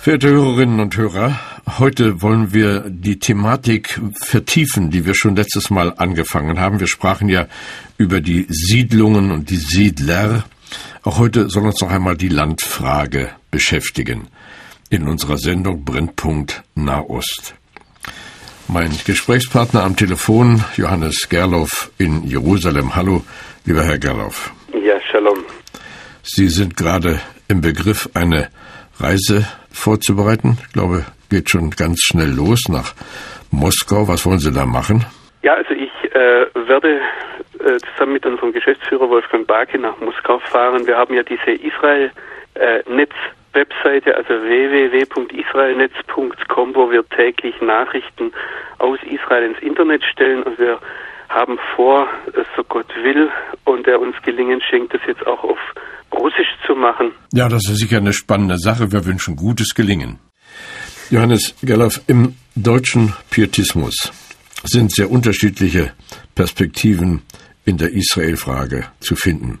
Verehrte Hörerinnen und Hörer, heute wollen wir die Thematik vertiefen, die wir schon letztes Mal angefangen haben. Wir sprachen ja über die Siedlungen und die Siedler. Auch heute soll uns noch einmal die Landfrage beschäftigen. In unserer Sendung Brennpunkt Nahost. Mein Gesprächspartner am Telefon, Johannes Gerloff in Jerusalem. Hallo, lieber Herr Gerloff. Ja, Shalom. Sie sind gerade im Begriff, eine Reise vorzubereiten. Ich glaube, geht schon ganz schnell los nach Moskau. Was wollen Sie da machen? Ja, also ich äh, werde äh, zusammen mit unserem Geschäftsführer Wolfgang Barke nach Moskau fahren. Wir haben ja diese Israel-Netz-Webseite, also www.israelnetz.com, wo wir täglich Nachrichten aus Israel ins Internet stellen und wir haben vor, so Gott will, und er uns gelingen schenkt, das jetzt auch auf Russisch zu machen. Ja, das ist sicher eine spannende Sache. Wir wünschen gutes Gelingen. Johannes Gerloff, im deutschen Pietismus sind sehr unterschiedliche Perspektiven in der Israel-Frage zu finden.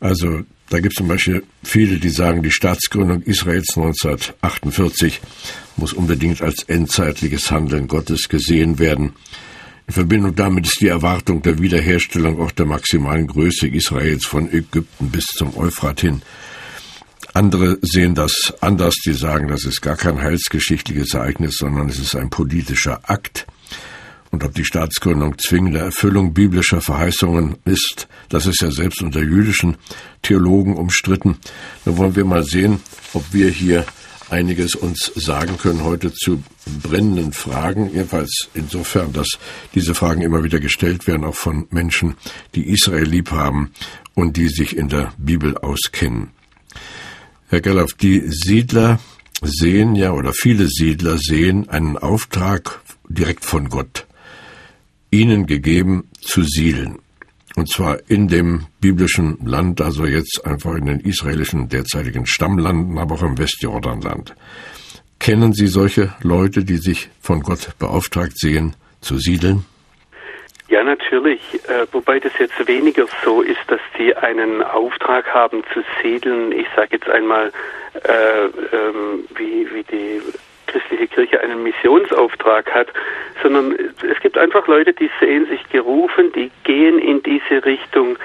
Also da gibt es zum Beispiel viele, die sagen, die Staatsgründung Israels 1948 muss unbedingt als endzeitliches Handeln Gottes gesehen werden. In Verbindung damit ist die Erwartung der Wiederherstellung auch der maximalen Größe Israels von Ägypten bis zum Euphrat hin. Andere sehen das anders, die sagen, das ist gar kein heilsgeschichtliches Ereignis, sondern es ist ein politischer Akt. Und ob die Staatsgründung zwingende Erfüllung biblischer Verheißungen ist, das ist ja selbst unter jüdischen Theologen umstritten. Da wollen wir mal sehen, ob wir hier einiges uns sagen können heute zu brennenden Fragen, jedenfalls insofern, dass diese Fragen immer wieder gestellt werden, auch von Menschen, die Israel lieb haben und die sich in der Bibel auskennen. Herr Gerloff, die Siedler sehen ja, oder viele Siedler sehen einen Auftrag direkt von Gott, ihnen gegeben zu siedeln. Und zwar in dem biblischen Land, also jetzt einfach in den israelischen derzeitigen Stammlanden, aber auch im Westjordanland. Kennen Sie solche Leute, die sich von Gott beauftragt sehen, zu siedeln? Ja, natürlich. Äh, wobei das jetzt weniger so ist, dass sie einen Auftrag haben zu siedeln. Ich sage jetzt einmal, äh, ähm, wie, wie die christliche Kirche einen Missionsauftrag hat, sondern es gibt einfach Leute, die sehen sich gerufen, die gehen in diese Richtung,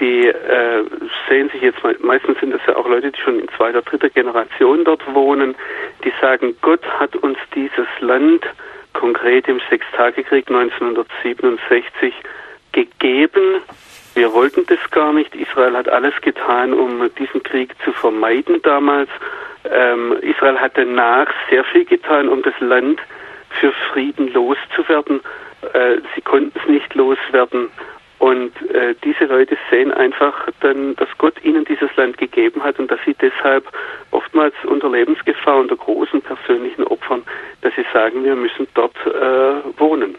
die äh, sehen sich jetzt, meistens sind das ja auch Leute, die schon in zweiter, dritter Generation dort wohnen, die sagen, Gott hat uns dieses Land konkret im Sechstagekrieg 1967 gegeben. Wir wollten das gar nicht. Israel hat alles getan, um diesen Krieg zu vermeiden damals. Ähm, Israel hat danach sehr viel getan, um das Land für Frieden loszuwerden. Äh, sie konnten es nicht loswerden. Und äh, diese Leute sehen einfach dann, dass Gott ihnen dieses Land gegeben hat und dass sie deshalb oftmals unter Lebensgefahr, unter großen persönlichen Opfern, dass sie sagen, wir müssen dort äh, wohnen.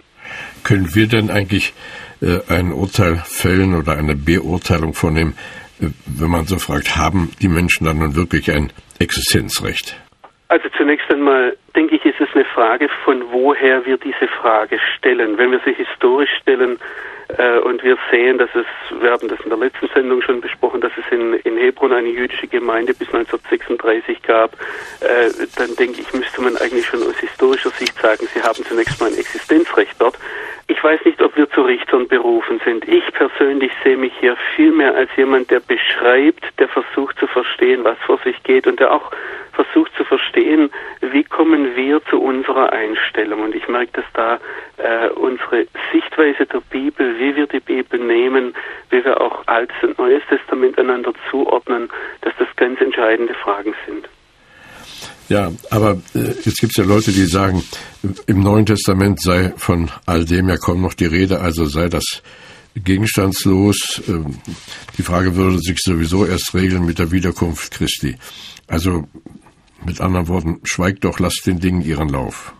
Können wir denn eigentlich äh, ein Urteil fällen oder eine Beurteilung vornehmen, äh, wenn man so fragt, haben die Menschen dann nun wirklich ein Existenzrecht? Also zunächst einmal denke ich, ist es eine Frage, von woher wir diese Frage stellen. Wenn wir sie historisch stellen äh, und wir sehen, dass es, wir haben das in der letzten Sendung schon besprochen, dass es in, in Hebron eine jüdische Gemeinde bis 1936 gab, äh, dann denke ich, müsste man eigentlich schon aus historischer Sicht sagen, sie haben zunächst mal ein Existenzrecht dort. Ich weiß nicht, ob wir zu Richtern berufen sind. Ich persönlich sehe mich hier viel mehr als jemand, der beschreibt, der versucht zu verstehen, was vor sich geht und der auch versucht zu verstehen, wie kommen wir zu unserer Einstellung. Und ich merke, dass da äh, unsere Sichtweise der Bibel, wie wir die Bibel nehmen, wie wir auch Altes und Neues Testament einander zuordnen, dass das ganz entscheidende Fragen sind. Ja, aber äh, jetzt gibt es ja Leute, die sagen, im Neuen Testament sei von all dem ja kaum noch die Rede, also sei das gegenstandslos. Ähm, die Frage würde sich sowieso erst regeln mit der Wiederkunft Christi. Also Mit anderen Worten, schweigt doch, lasst den Dingen ihren Lauf.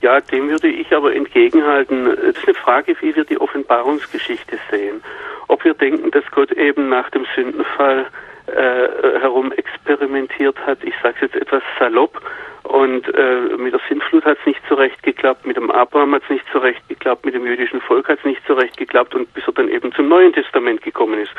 Ja, dem würde ich aber entgegenhalten. Das ist eine Frage, wie wir die Offenbarungsgeschichte sehen. Ob wir denken, dass Gott eben nach dem Sündenfall äh, herum experimentiert hat, ich sage es jetzt etwas salopp, und äh, mit der Sintflut hat es nicht zurecht geklappt, mit dem Abraham hat es nicht zurecht geklappt, mit dem jüdischen Volk hat es nicht zurecht geklappt und bis er dann eben zum Neuen Testament gekommen ist.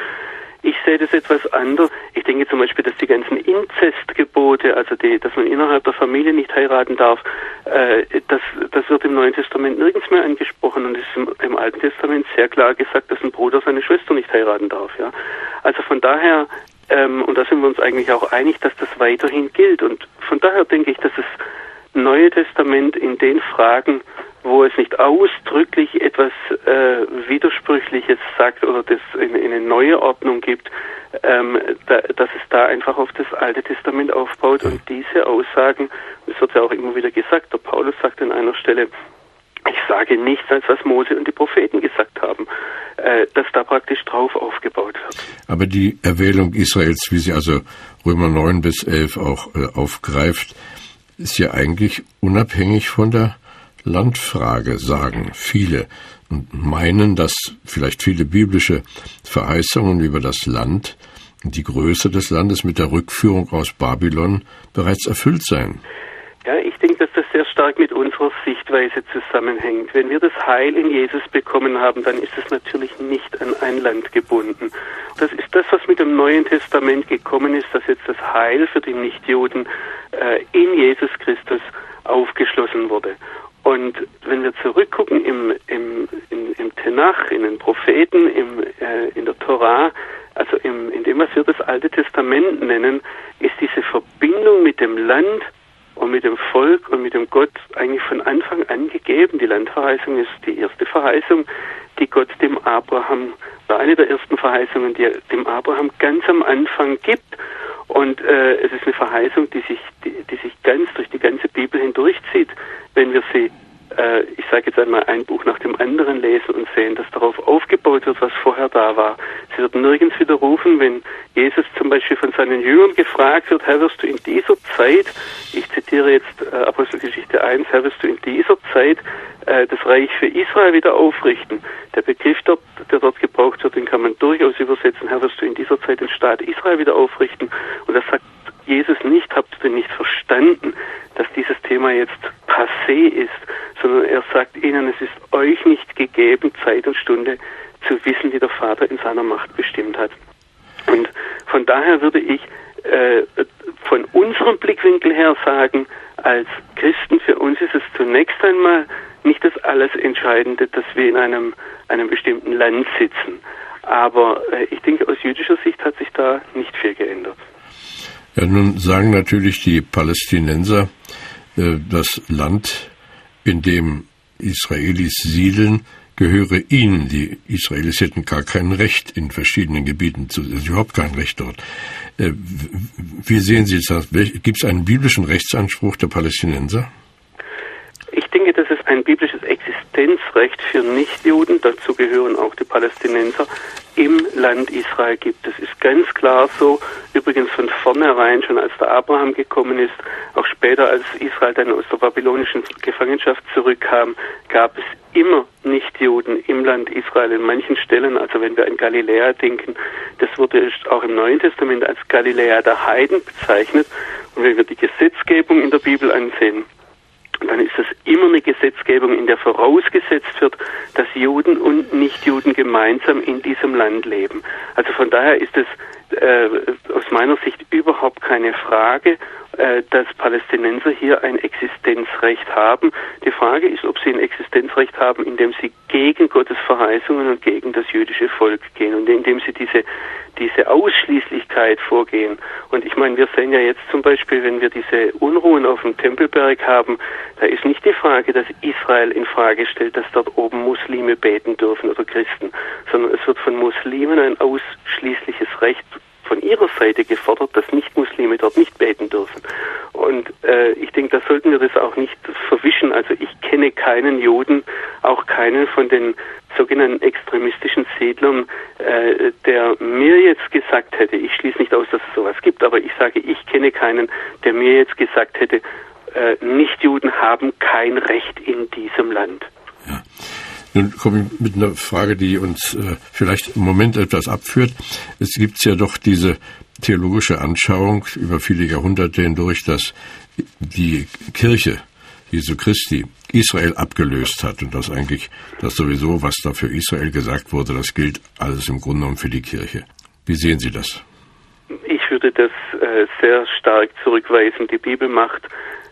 Ich sehe das etwas anders. Ich denke zum Beispiel, dass die ganzen Inzestgebote, also die, dass man innerhalb der Familie nicht heiraten darf, äh, das, das wird im Neuen Testament nirgends mehr angesprochen und es ist im, im, Alten Testament sehr klar gesagt, dass ein Bruder seine Schwester nicht heiraten darf. Ja, also von daher ähm, und da sind wir uns eigentlich auch einig, dass das weiterhin gilt. Und von daher denke ich, dass das Neue Testament in den Fragen wo es nicht ausdrücklich etwas äh, Widersprüchliches sagt oder das in, in eine neue Ordnung gibt, ähm, da, dass es da einfach auf das Alte Testament aufbaut und diese Aussagen, es wird ja auch immer wieder gesagt, der Paulus sagt an einer Stelle, ich sage nichts, als was Mose und die Propheten gesagt haben, äh, dass da praktisch drauf aufgebaut wird. Aber die Erwählung Israels, wie sie also Römer 9 bis 11 auch äh, aufgreift, ist ja eigentlich unabhängig von der Landfrage, sagen viele und meinen, dass vielleicht viele biblische Verheißungen über das Land die Größe des Landes mit der Rückführung aus Babylon bereits erfüllt seien. Ja, ich denke, dass das sehr stark mit unserer Sichtweise zusammenhängt. Wenn wir das Heil in Jesus bekommen haben, dann ist es natürlich nicht an ein Land gebunden. Das ist das, was mit dem Neuen Testament gekommen ist, dass jetzt das Heil für die Nichtjuden äh, in Jesus Christus aufgeschlossen wurde. Und wenn wir zurückgucken im, im, im, im Tenach, in den Propheten, im, äh, in der Torah, also im, in dem, was wir das Alte Testament nennen, ist diese Verbindung mit dem Land und mit dem Volk und mit dem Gott eigentlich von Anfang an gegeben. Die Landverheißung ist die erste Verheißung, die Gott dem Abraham, war eine der ersten Verheißungen, die er dem Abraham ganz am Anfang gibt. Und äh, es ist eine Verheißung, die sich, die, die sich ganz durch die ganze Bibel hindurchzieht, wenn wir sie äh, ich sage jetzt einmal, ein Buch nach dem anderen lesen und sehen, dass darauf aufgebaut wird, was vorher da war. Sie wird nirgends widerrufen, wenn Jesus zum Beispiel von seinen Jüngern gefragt wird, Herr, wirst du in dieser Zeit, ich zitiere jetzt äh, Apostelgeschichte 1, Herr, wirst du in dieser Zeit äh, das Reich für Israel wieder aufrichten. Der Begriff dort, der dort gebraucht wird, den kann man durchaus übersetzen, Herr, wirst du in dieser Zeit den Staat Israel wieder aufrichten. Und das sagt Jesus nicht, habt ihr denn nicht verstanden, dass dieses Thema jetzt passé ist, sondern er sagt ihnen, es ist euch nicht gegeben, Zeit und Stunde zu wissen, wie der Vater in seiner Macht bestimmt hat. Und von daher würde ich äh, von unserem Blickwinkel her sagen, als Christen für uns ist es zunächst einmal nicht das alles Entscheidende, dass wir in einem, einem bestimmten Land sitzen. Aber äh, ich denke, aus jüdischer Sicht hat sich da nicht viel geändert. Ja, nun sagen natürlich die Palästinenser, äh, das Land in dem Israelis siedeln, gehöre ihnen. Die Israelis hätten gar kein Recht in verschiedenen Gebieten zu, also überhaupt kein Recht dort. Äh, wie sehen Sie das? Gibt es einen biblischen Rechtsanspruch der Palästinenser? Ich denke, dass es ein biblisches Existenzrecht für Nichtjuden, dazu gehören auch die Palästinenser, im Land Israel gibt. Das ist ganz klar so. Übrigens von vornherein, schon als der Abraham gekommen ist, später, als Israel dann aus der babylonischen Gefangenschaft zurückkam, gab es immer Nichtjuden im Land Israel in manchen Stellen. Also wenn wir an Galiläa denken, das wurde auch im Neuen Testament als Galiläa der Heiden bezeichnet. Und wenn wir die Gesetzgebung in der Bibel ansehen, dann ist es immer eine Gesetzgebung, in der vorausgesetzt wird, dass Juden und Nichtjuden gemeinsam in diesem Land leben. Also von daher ist es äh, aus meiner Sicht überhaupt keine Frage, äh, dass Palästinenser hier ein Existenzrecht haben. Die Frage ist, ob sie ein Existenzrecht haben, indem sie gegen Gottes Verheißungen und gegen das jüdische Volk gehen und indem sie diese, diese Ausschließlichkeit vorgehen. Und ich meine, wir sehen ja jetzt zum Beispiel, wenn wir diese Unruhen auf dem Tempelberg haben, da ist nicht die Frage, dass Israel in Frage stellt, dass dort oben Muslime beten dürfen oder Christen, sondern es wird von Muslimen ein ausschließliches Recht von ihrer Seite gefordert, dass Nicht-Muslime dort nicht beten dürfen. Und äh, ich denke, da sollten wir das auch nicht verwischen. Also ich kenne keinen Juden, auch keinen von den sogenannten extremistischen Siedlern, äh, der mir jetzt gesagt hätte, ich schließe nicht aus, dass es sowas gibt, aber ich sage, ich kenne keinen, der mir jetzt gesagt hätte, äh, Nichtjuden haben kein Recht in diesem Land. Nun komme ich mit einer Frage, die uns äh, vielleicht im Moment etwas abführt. Es gibt ja doch diese theologische Anschauung über viele Jahrhunderte hindurch, dass die Kirche Jesu Christi Israel abgelöst hat und dass eigentlich das sowieso, was da für Israel gesagt wurde, das gilt alles im Grunde genommen für die Kirche. Wie sehen Sie das? Ich würde das äh, sehr stark zurückweisen. Die Bibel macht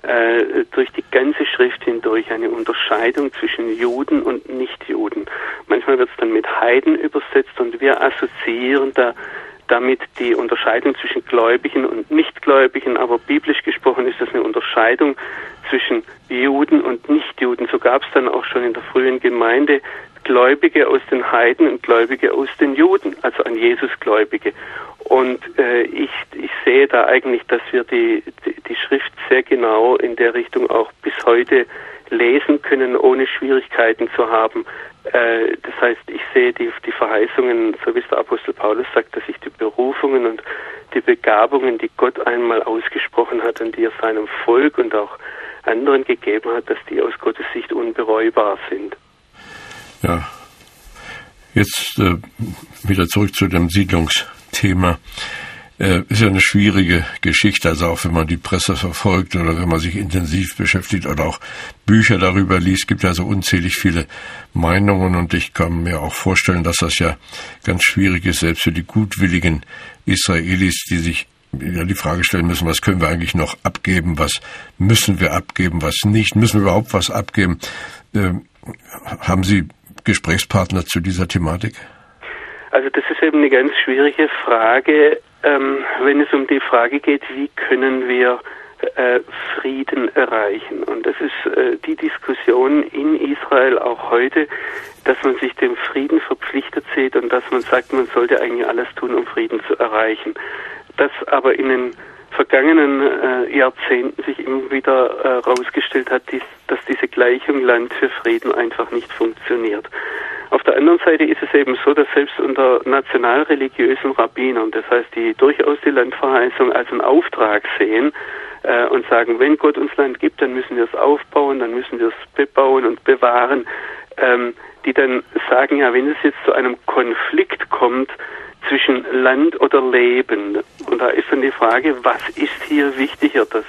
äh, durch die ganze Schrift hindurch eine Unterscheidung zwischen Juden und Nichtjuden. Manchmal wird es dann mit Heiden übersetzt und wir assoziieren da damit die Unterscheidung zwischen Gläubigen und Nichtgläubigen, aber biblisch gesprochen ist das eine Unterscheidung zwischen Juden und Nichtjuden. So gab es dann auch schon in der frühen Gemeinde Gläubige aus den Heiden und Gläubige aus den Juden, also an Jesus Gläubige. Und äh, ich, ich sehe da eigentlich, dass wir die, die, die Schrift sehr genau in der Richtung auch bis heute lesen können, ohne Schwierigkeiten zu haben. Äh, das heißt, ich sehe die, die Verheißungen, so wie es der Apostel Paulus sagt, dass sich die Berufungen und die Begabungen, die Gott einmal ausgesprochen hat und die er seinem Volk und auch anderen gegeben hat, dass die aus Gottes Sicht unbereubar sind. Ja, jetzt äh, wieder zurück zu dem Siedlungsthema. Äh, ist ja eine schwierige Geschichte, also auch wenn man die Presse verfolgt oder wenn man sich intensiv beschäftigt oder auch Bücher darüber liest, gibt ja so unzählig viele Meinungen und ich kann mir auch vorstellen, dass das ja ganz schwierig ist, selbst für die gutwilligen Israelis, die sich ja die Frage stellen müssen, was können wir eigentlich noch abgeben, was müssen wir abgeben, was nicht, müssen wir überhaupt was abgeben. Ähm, haben Sie Gesprächspartner zu dieser Thematik? Also das ist eben eine ganz schwierige Frage, ähm, wenn es um die Frage geht, wie können wir äh, Frieden erreichen. Und das ist äh, die Diskussion in Israel auch heute, dass man sich dem Frieden verpflichtet sieht und dass man sagt, man sollte eigentlich alles tun, um Frieden zu erreichen. Das aber in den vergangenen äh, Jahrzehnten sich immer wieder herausgestellt hat, dass Gleichung Land für Frieden einfach nicht funktioniert. Auf der anderen Seite ist es eben so, dass selbst unter nationalreligiösen Rabbinern, das heißt, die durchaus die Landverheißung als einen Auftrag sehen äh, und sagen, wenn Gott uns Land gibt, dann müssen wir es aufbauen, dann müssen wir es bebauen und bewahren, ähm, die dann sagen, ja, wenn es jetzt zu einem Konflikt kommt, zwischen Land oder Leben. Und da ist dann die Frage, was ist hier wichtiger, das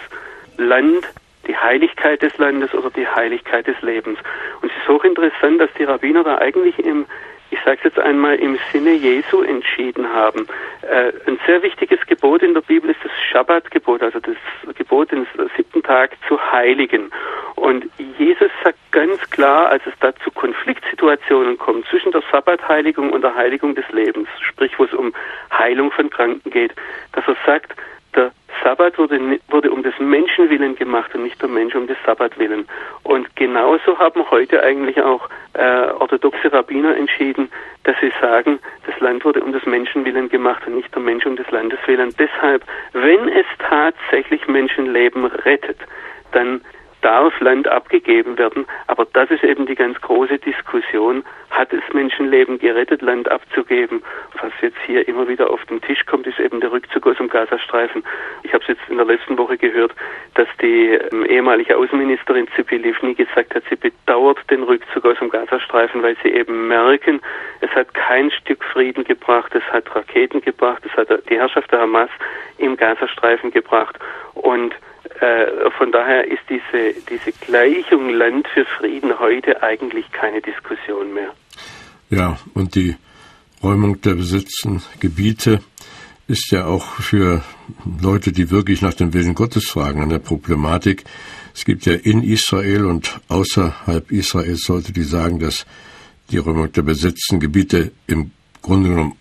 Land, die Heiligkeit des Landes oder die Heiligkeit des Lebens? Und es ist hochinteressant, dass die Rabbiner da eigentlich im ich sage jetzt einmal, im Sinne Jesu entschieden haben. Äh, ein sehr wichtiges Gebot in der Bibel ist das Schabbatgebot, also das Gebot, den siebten Tag zu heiligen. Und Jesus sagt ganz klar, als es da zu Konfliktsituationen kommt zwischen der Sabbatheiligung und der Heiligung des Lebens, sprich wo es um Heilung von Kranken geht, dass er sagt, der Sabbat wurde, wurde um des Menschen willen gemacht und nicht der Mensch um des Sabbat willen. Und genauso haben heute eigentlich auch äh, orthodoxe Rabbiner entschieden, dass sie sagen, das Land wurde um des Menschen willen gemacht und nicht der Mensch um des Landes willen. Deshalb, wenn es tatsächlich Menschenleben rettet, dann darf Land abgegeben werden. Aber das ist eben die ganz große Diskussion. Hat es Menschenleben gerettet, Land abzugeben? Was jetzt hier immer wieder auf den Tisch kommt, ist eben der Rückzug aus dem Gazastreifen. Ich habe es jetzt in der letzten Woche gehört, dass die ähm, ehemalige Außenministerin Zipi Livni gesagt hat, sie bedauert den Rückzug aus dem Gazastreifen, weil sie eben merken, es hat kein Stück Frieden gebracht, es hat Raketen gebracht, es hat die Herrschaft der Hamas im Gazastreifen gebracht und äh, von daher ist diese, diese Gleichung Land für Frieden heute eigentlich keine Diskussion mehr. Ja, und die Räumung der besetzten Gebiete ist ja auch für Leute, die wirklich nach dem Willen Gottes fragen, eine Problematik. Es gibt ja in Israel und außerhalb Israels sollte die sagen, dass die Räumung der besetzten Gebiete im Grunde genommen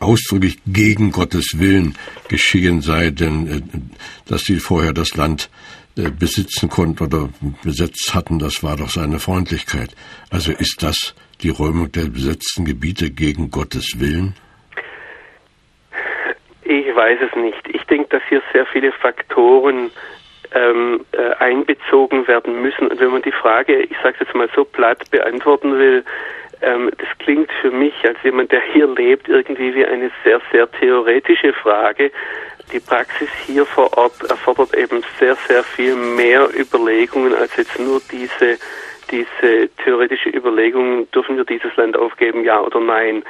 ausdrücklich gegen Gottes Willen geschehen sei, denn äh, dass sie vorher das Land äh, besitzen konnten oder besetzt hatten, das war doch seine Freundlichkeit. Also ist das die Räumung der besetzten Gebiete gegen Gottes Willen? Ich weiß es nicht. Ich denke, dass hier sehr viele Faktoren äh, ähm, äh, einbezogen werden müssen. Und wenn man die Frage, ich sage jetzt mal so platt beantworten will, ähm, das klingt für mich als jemand, der hier lebt, irgendwie wie eine sehr, sehr theoretische Frage. Die Praxis hier vor Ort erfordert eben sehr, sehr viel mehr Überlegungen als jetzt nur diese diese theoretische Überlegung, dürfen wir dieses Land aufgeben, ja oder nein.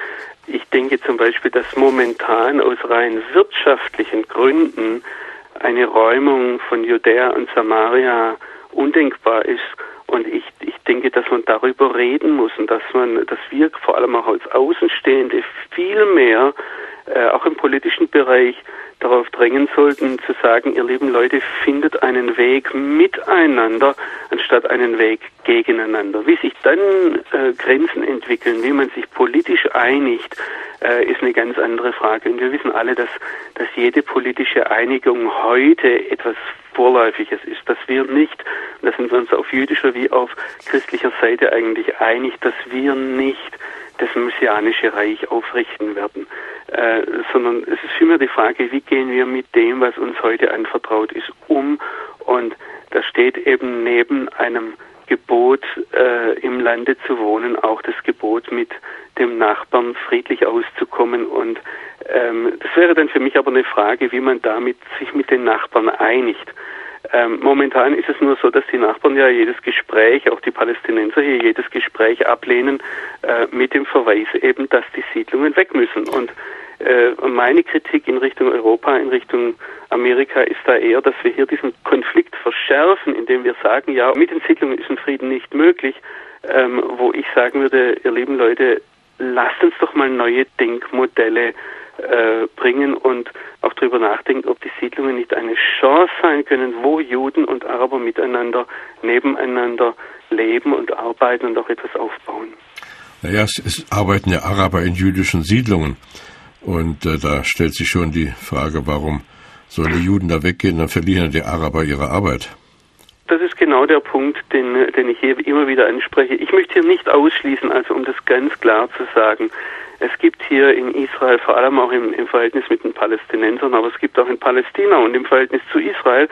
Ich denke zum Beispiel, dass momentan aus rein wirtschaftlichen Gründen eine Räumung von Judäa und Samaria undenkbar ist. Und ich, ich denke, dass man darüber reden muss und dass man, dass wir vor allem auch als Außenstehende viel mehr, äh, auch im politischen Bereich, darauf drängen sollten, zu sagen, ihr lieben Leute, findet einen Weg miteinander, anstatt einen Weg gegeneinander. Wie sich dann äh, Grenzen entwickeln, wie man sich politisch einigt, äh, ist eine ganz andere Frage. Und wir wissen alle, dass, dass jede politische Einigung heute etwas Vorläufiges ist, dass wir nicht, da sind wir uns auf jüdischer wie auf christlicher Seite eigentlich einig, dass wir nicht das messianische Reich aufrichten werden, äh, sondern es ist vielmehr die Frage, wie gehen wir mit dem, was uns heute anvertraut ist, um und da steht eben neben einem Gebot, äh, im Lande zu wohnen, auch das Gebot, mit dem Nachbarn friedlich auszukommen. Und ähm, das wäre dann für mich aber eine Frage, wie man damit sich mit den Nachbarn einigt. Ähm, momentan ist es nur so, dass die Nachbarn ja jedes Gespräch, auch die Palästinenser hier jedes Gespräch ablehnen äh, mit dem Verweis eben, dass die Siedlungen weg müssen. Und äh, meine Kritik in Richtung Europa, in Richtung Amerika ist da eher, dass wir hier diesen Konflikt verschärfen, indem wir sagen, ja, mit den Siedlungen ist ein Frieden nicht möglich, ähm, wo ich sagen würde, ihr lieben Leute, lasst uns doch mal neue Denkmodelle äh, bringen und auch darüber nachdenken, ob die Siedlungen nicht eine Chance sein können, wo Juden und Araber miteinander, nebeneinander leben und arbeiten und auch etwas aufbauen. Naja, es, es arbeiten ja Araber in jüdischen Siedlungen. Und äh, da stellt sich schon die Frage, warum sollen die Juden da weggehen, dann verlieren die Araber ihre Arbeit. Das ist genau der Punkt, den, den ich hier immer wieder anspreche. Ich möchte hier nicht ausschließen, also um das ganz klar zu sagen, es gibt hier in Israel, vor allem auch im, im, Verhältnis mit den Palästinensern, aber es gibt auch in Palästina und im Verhältnis zu Israel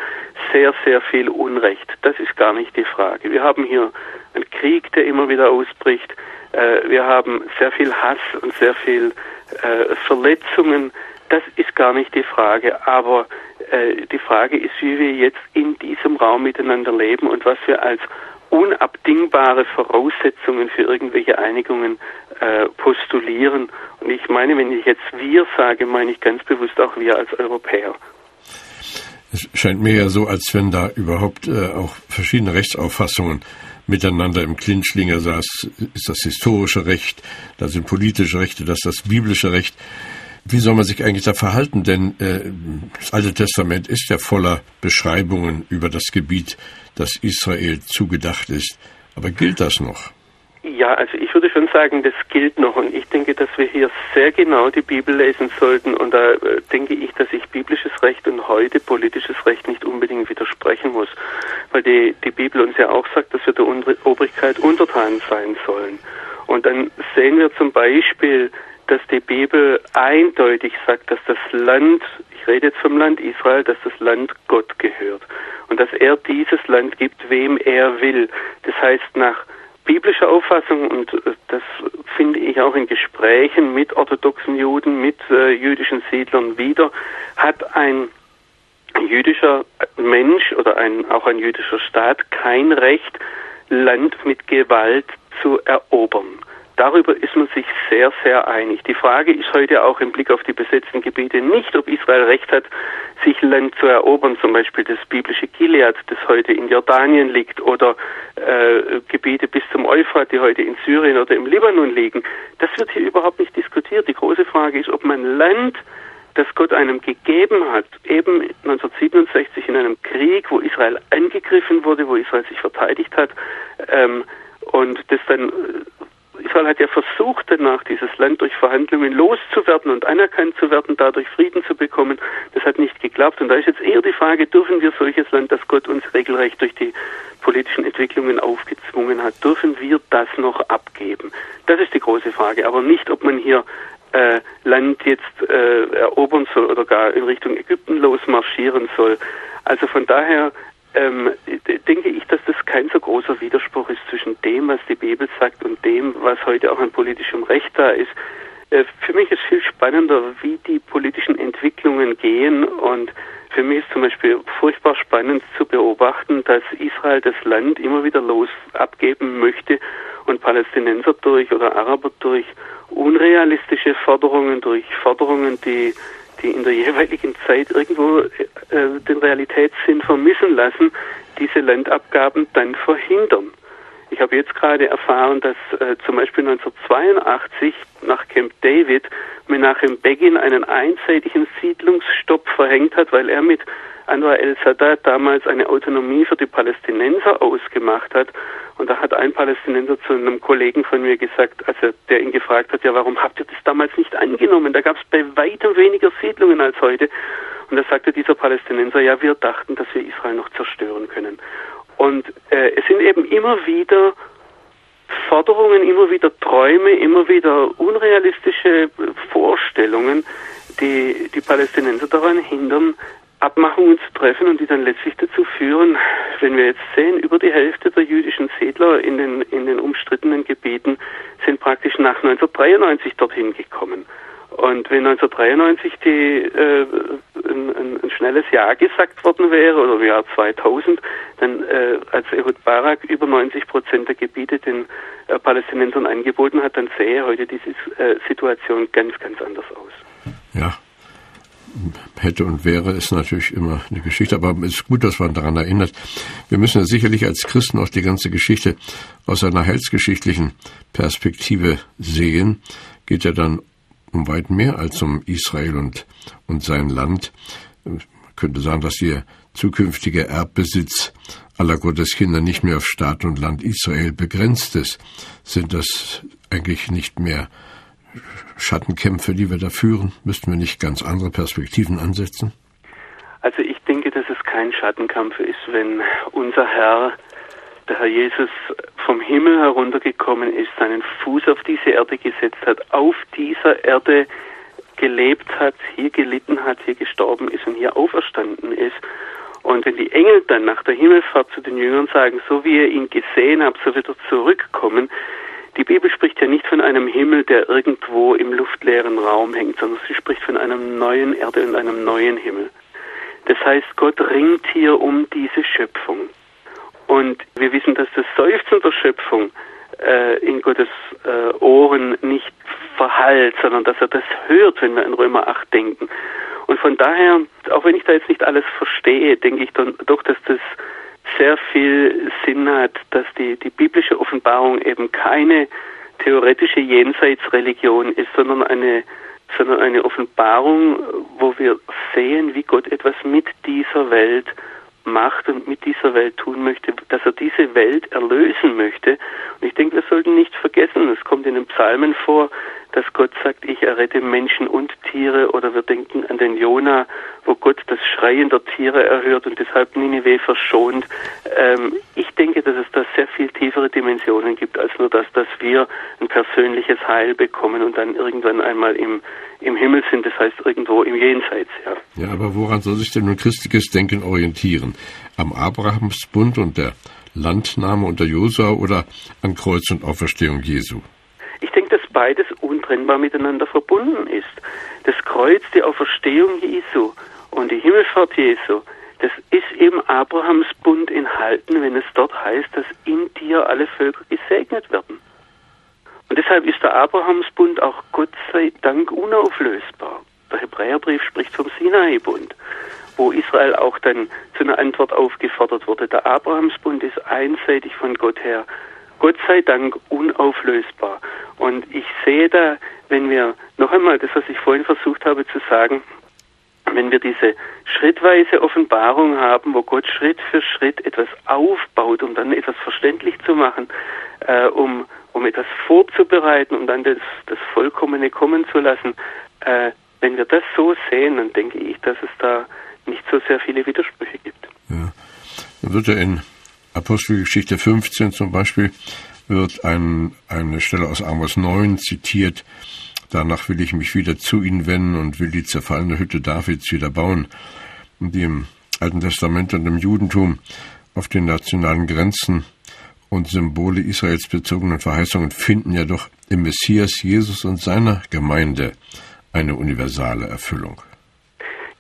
sehr, sehr viel Unrecht. Das ist gar nicht die Frage. Wir haben hier einen Krieg, der immer wieder ausbricht. Äh, wir haben sehr viel Hass und sehr viel äh, Verletzungen. Das ist gar nicht die Frage. Aber äh, die Frage ist, wie wir jetzt in diesem Raum miteinander leben und was wir als unabdingbare Voraussetzungen für irgendwelche Einigungen äh, postulieren. Und ich meine, wenn ich jetzt wir sage, meine ich ganz bewusst auch wir als Europäer. Es scheint mir ja so, als wenn da überhaupt äh, auch verschiedene Rechtsauffassungen miteinander im Clinch liegen. Ist das historische Recht, das sind politische Rechte, das ist das biblische Recht. Wie soll man sich eigentlich da verhalten? Denn äh, das Alte Testament ist ja voller Beschreibungen über das Gebiet, das Israel zugedacht ist. Aber gilt das noch? Ja, also ich würde schon sagen, das gilt noch und ich denke, dass wir hier sehr genau die Bibel lesen sollten und da äh, denke ich, dass ich biblisches Recht und heute politisches Recht nicht unbedingt widersprechen muss, weil die, die Bibel uns ja auch sagt, dass wir der Obrigkeit untertan sein sollen. Und dann sehen wir zum Beispiel, dass die Bibel eindeutig sagt, dass das Land, ich rede jetzt vom Land Israel, dass das Land Gott gehört und dass er dieses Land gibt, wem er will. Das heißt, nach biblischer Auffassung, und äh, das finde ich auch in Gesprächen mit orthodoxen Juden, mit äh, jüdischen Siedlern wieder, hat ein jüdischer Mensch oder ein, auch ein jüdischer Staat kein Recht, Land mit Gewalt zu erobern. Darüber ist man sich sehr, sehr einig. Die Frage ist heute auch im Blick auf die besetzten Gebiete nicht, ob Israel Recht hat, sich Land zu erobern, zum Beispiel das biblische Gilead, das heute in Jordanien liegt, oder äh, Gebiete bis zum Euphrat, die heute in Syrien oder im Libanon liegen. Das wird hier überhaupt nicht diskutiert. Die große Frage ist, ob man Land das Gott einem gegeben hat, eben 1967 in einem Krieg, wo Israel angegriffen wurde, wo Israel sich verteidigt hat, ähm, und das dann Israel hat ja versucht, danach dieses Land durch Verhandlungen loszuwerden und anerkannt zu werden, dadurch Frieden zu bekommen. Das hat nicht geklappt. Und da ist jetzt eher die Frage, dürfen wir solches Land, das Gott uns regelrecht durch die politischen Entwicklungen aufgezwungen hat, dürfen wir das noch abgeben? Das ist die große Frage. Aber nicht, ob man hier äh, Land jetzt äh, erobern soll oder gar in Richtung Ägypten losmarschieren soll. Also von daher ähm, denke ich, dass das kein so großer Widerspruch ist zwischen dem, was die Bibel sagt und dem, was heute auch an politischem Recht da ist. Äh, für mich ist viel spannender, wie die politischen Entwicklungen gehen und für mich ist zum Beispiel furchtbar spannend zu beobachten, dass Israel das Land immer wieder los abgeben möchte und Palästinenser durch oder Araber durch unrealistische Forderungen, durch Forderungen, die, die in der jeweiligen Zeit irgendwo äh, den Realitätssinn vermissen lassen, diese Landabgaben dann verhindern. Ich habe jetzt gerade erfahren, dass äh, zum Beispiel 1982 nach Camp David Menachem Begin einen einseitigen Siedlungsstopp verhängt hat, weil er mit Anwar el-Sadat damals eine Autonomie für die Palästinenser ausgemacht hat. Und da hat ein Palästinenser zu einem Kollegen von mir gesagt, also der ihn gefragt hat, ja, warum habt ihr das damals nicht angenommen? Da gab es bei weitem weniger Siedlungen als heute. Und da sagte dieser Palästinenser, ja, wir dachten, dass wir Israel noch zerstören können. Und äh, es sind eben immer wieder Forderungen, immer wieder Träume, immer wieder unrealistische Vorstellungen, die die Palästinenser daran hindern, Abmachungen zu treffen und die dann letztlich dazu führen, wenn wir jetzt sehen, über die Hälfte der jüdischen Siedler in den, in den umstrittenen Gebieten sind praktisch nach 1993 dorthin gekommen. Und wenn 1993 die, äh, ein, ein, schnelles Ja gesagt worden wäre, oder im Jahr 2000, dann äh, als Ehud Barak über 90 Prozent der Gebiete den äh, Palästinensern angeboten hat, dann sähe heute diese äh, Situation ganz, ganz anders aus. Ja, hätte und wäre ist natürlich immer eine Geschichte, aber es ist gut, dass man daran erinnert. Wir müssen ja sicherlich als Christen auch die ganze Geschichte aus einer heilsgeschichtlichen Perspektive sehen. Geht ja dann um weit mehr als um Israel und, und sein Land. Man könnte sagen, dass der zukünftige Erbbesitz aller Gotteskinder nicht mehr auf Staat und Land Israel begrenzt ist. Sind das eigentlich nicht mehr Schattenkämpfe, die wir da führen? Müssten wir nicht ganz andere Perspektiven ansetzen? Also ich denke, dass es kein Schattenkampf ist, wenn unser Herr der Herr Jesus vom Himmel heruntergekommen ist, seinen Fuß auf diese Erde gesetzt hat, auf dieser Erde gelebt hat, hier gelitten hat, hier gestorben ist und hier auferstanden ist. Und wenn die Engel dann nach der Himmelfahrt zu den Jüngern sagen, so wie ihr ihn gesehen habt, so wird er zurückkommen, die Bibel spricht ja nicht von einem Himmel, der irgendwo im luftleeren Raum hängt, sondern sie spricht von einem neuen Erde und einem neuen Himmel. Das heißt, Gott ringt hier um diese Schöpfung. Und wir wissen, dass das Seufzen der Schöpfung äh, in Gottes äh, Ohren nicht verhallt, sondern dass er das hört, wenn wir in Römer 8 denken. Und von daher, auch wenn ich da jetzt nicht alles verstehe, denke ich dann doch, dass das sehr viel Sinn hat, dass die, die biblische Offenbarung eben keine theoretische Jenseitsreligion ist, sondern eine, sondern eine Offenbarung, wo wir sehen, wie Gott etwas mit dieser Welt macht und mit dieser Welt tun möchte, dass er diese Welt erlösen möchte. Und ich denke, wir sollten nicht vergessen, es kommt in den Psalmen vor, dass Gott sagt, ich errette Menschen und Tiere, oder wir denken an den Jona, wo Gott das Schreien der Tiere erhört und deshalb Ninive verschont. Ähm, ich denke, dass es da sehr viel tiefere Dimensionen gibt, als nur das, dass wir ein persönliches Heil bekommen und dann irgendwann einmal im, im Himmel sind, das heißt irgendwo im Jenseits. Ja. ja, aber woran soll sich denn nun christliches Denken orientieren? Am Abrahamsbund und der Landnahme unter Josua oder an Kreuz und Auferstehung Jesu? Beides untrennbar miteinander verbunden ist. Das Kreuz, die Auferstehung Jesu und die Himmelfahrt Jesu, das ist eben Abrahams Bund enthalten, wenn es dort heißt, dass in dir alle Völker gesegnet werden. Und deshalb ist der Abrahamsbund auch Gott sei Dank unauflösbar. Der Hebräerbrief spricht vom Sinai-Bund, wo Israel auch dann zu einer Antwort aufgefordert wurde. Der Abrahamsbund ist einseitig von Gott her Gott sei Dank unauflösbar. Und ich sehe da, wenn wir noch einmal das, was ich vorhin versucht habe zu sagen, wenn wir diese schrittweise Offenbarung haben, wo Gott Schritt für Schritt etwas aufbaut, um dann etwas verständlich zu machen, äh, um, um etwas vorzubereiten, um dann das, das Vollkommene kommen zu lassen, äh, wenn wir das so sehen, dann denke ich, dass es da nicht so sehr viele Widersprüche gibt. Ja. Dann wird er in Apostelgeschichte 15 zum Beispiel wird ein, eine Stelle aus Amos 9 zitiert. Danach will ich mich wieder zu ihnen wenden und will die zerfallene Hütte Davids wieder bauen. Die im Alten Testament und im Judentum auf den nationalen Grenzen und Symbole Israels bezogenen Verheißungen finden ja doch im Messias Jesus und seiner Gemeinde eine universale Erfüllung.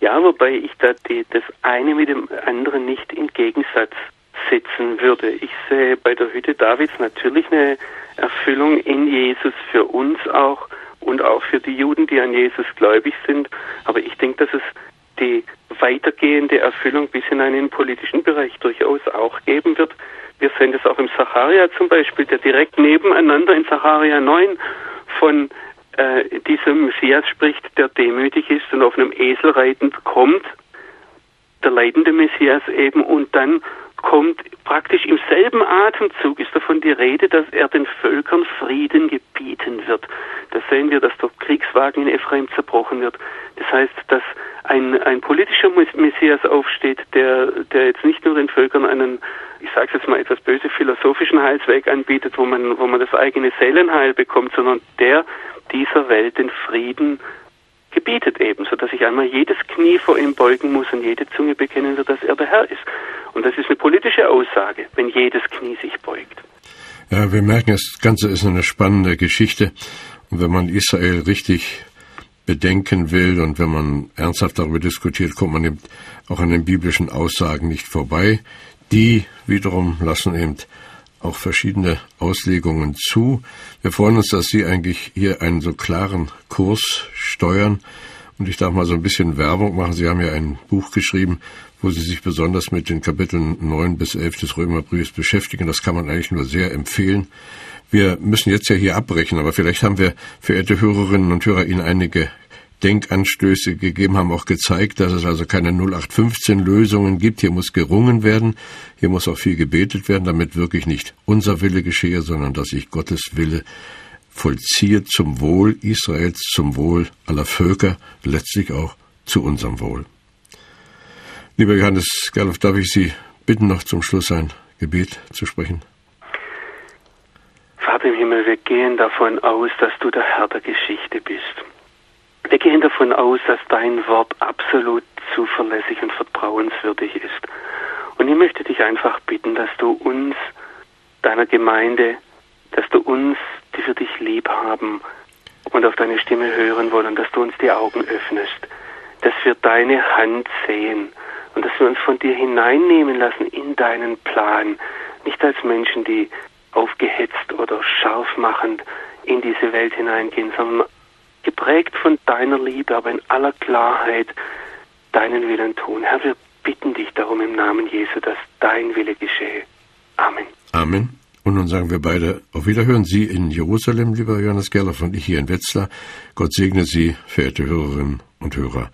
Ja, wobei ich da die, das eine mit dem anderen nicht in Gegensatz setzen würde. Ich sehe bei der Hütte Davids natürlich eine Erfüllung in Jesus für uns auch und auch für die Juden, die an Jesus gläubig sind. Aber ich denke, dass es die weitergehende Erfüllung bis in einen politischen Bereich durchaus auch geben wird. Wir sehen das auch im Sacharia zum Beispiel, der direkt nebeneinander in Sacharia 9 von äh, diesem Messias spricht, der demütig ist und auf einem Esel reitend kommt, der leidende Messias eben, und dann kommt praktisch im selben Atemzug ist davon die Rede, dass er den Völkern Frieden gebieten wird. Da sehen wir, dass der Kriegswagen in Ephraim zerbrochen wird. Das heißt, dass ein, ein politischer Messias aufsteht, der, der jetzt nicht nur den Völkern einen, ich sage jetzt mal etwas böse, philosophischen Heilsweg anbietet, wo man, wo man das eigene Seelenheil bekommt, sondern der dieser Welt den Frieden gebietet eben, sodass sich einmal jedes Knie vor ihm beugen muss und jede Zunge bekennen wird, dass er der Herr ist. Und das ist eine politische Aussage, wenn jedes Knie sich beugt. Ja, wir merken, das Ganze ist eine spannende Geschichte. Und wenn man Israel richtig bedenken will und wenn man ernsthaft darüber diskutiert, kommt man eben auch an den biblischen Aussagen nicht vorbei. Die wiederum lassen eben auch verschiedene Auslegungen zu. Wir freuen uns, dass Sie eigentlich hier einen so klaren Kurs steuern. Und ich darf mal so ein bisschen Werbung machen. Sie haben ja ein Buch geschrieben, wo Sie sich besonders mit den Kapiteln 9 bis 11 des Römerbriefs beschäftigen. Das kann man eigentlich nur sehr empfehlen. Wir müssen jetzt ja hier abbrechen, aber vielleicht haben wir, verehrte Hörerinnen und Hörer, Ihnen einige Denkanstöße gegeben, haben auch gezeigt, dass es also keine 0815 Lösungen gibt. Hier muss gerungen werden. Hier muss auch viel gebetet werden, damit wirklich nicht unser Wille geschehe, sondern dass sich Gottes Wille vollziehe zum Wohl Israels, zum Wohl aller Völker, letztlich auch zu unserem Wohl. Lieber Johannes Gerloff, darf ich Sie bitten, noch zum Schluss ein Gebet zu sprechen? Vater im Himmel, wir gehen davon aus, dass du der Herr der Geschichte bist. Wir gehen davon aus, dass dein Wort absolut zuverlässig und vertrauenswürdig ist. Und ich möchte dich einfach bitten, dass du uns, deiner Gemeinde, dass du uns, die für dich lieb haben und auf deine Stimme hören wollen, dass du uns die Augen öffnest, dass wir deine Hand sehen und dass wir uns von dir hineinnehmen lassen in deinen Plan, nicht als Menschen, die aufgehetzt oder scharf machend in diese Welt hineingehen, sondern geprägt von deiner Liebe, aber in aller Klarheit deinen Willen tun. Herr, wir bitten dich darum im Namen Jesu, dass dein Wille geschehe. Amen. Amen. Und nun sagen wir beide auf Wiederhören. Sie in Jerusalem, lieber Johannes Gerloff, und ich hier in Wetzlar. Gott segne Sie, verehrte Hörerinnen und Hörer.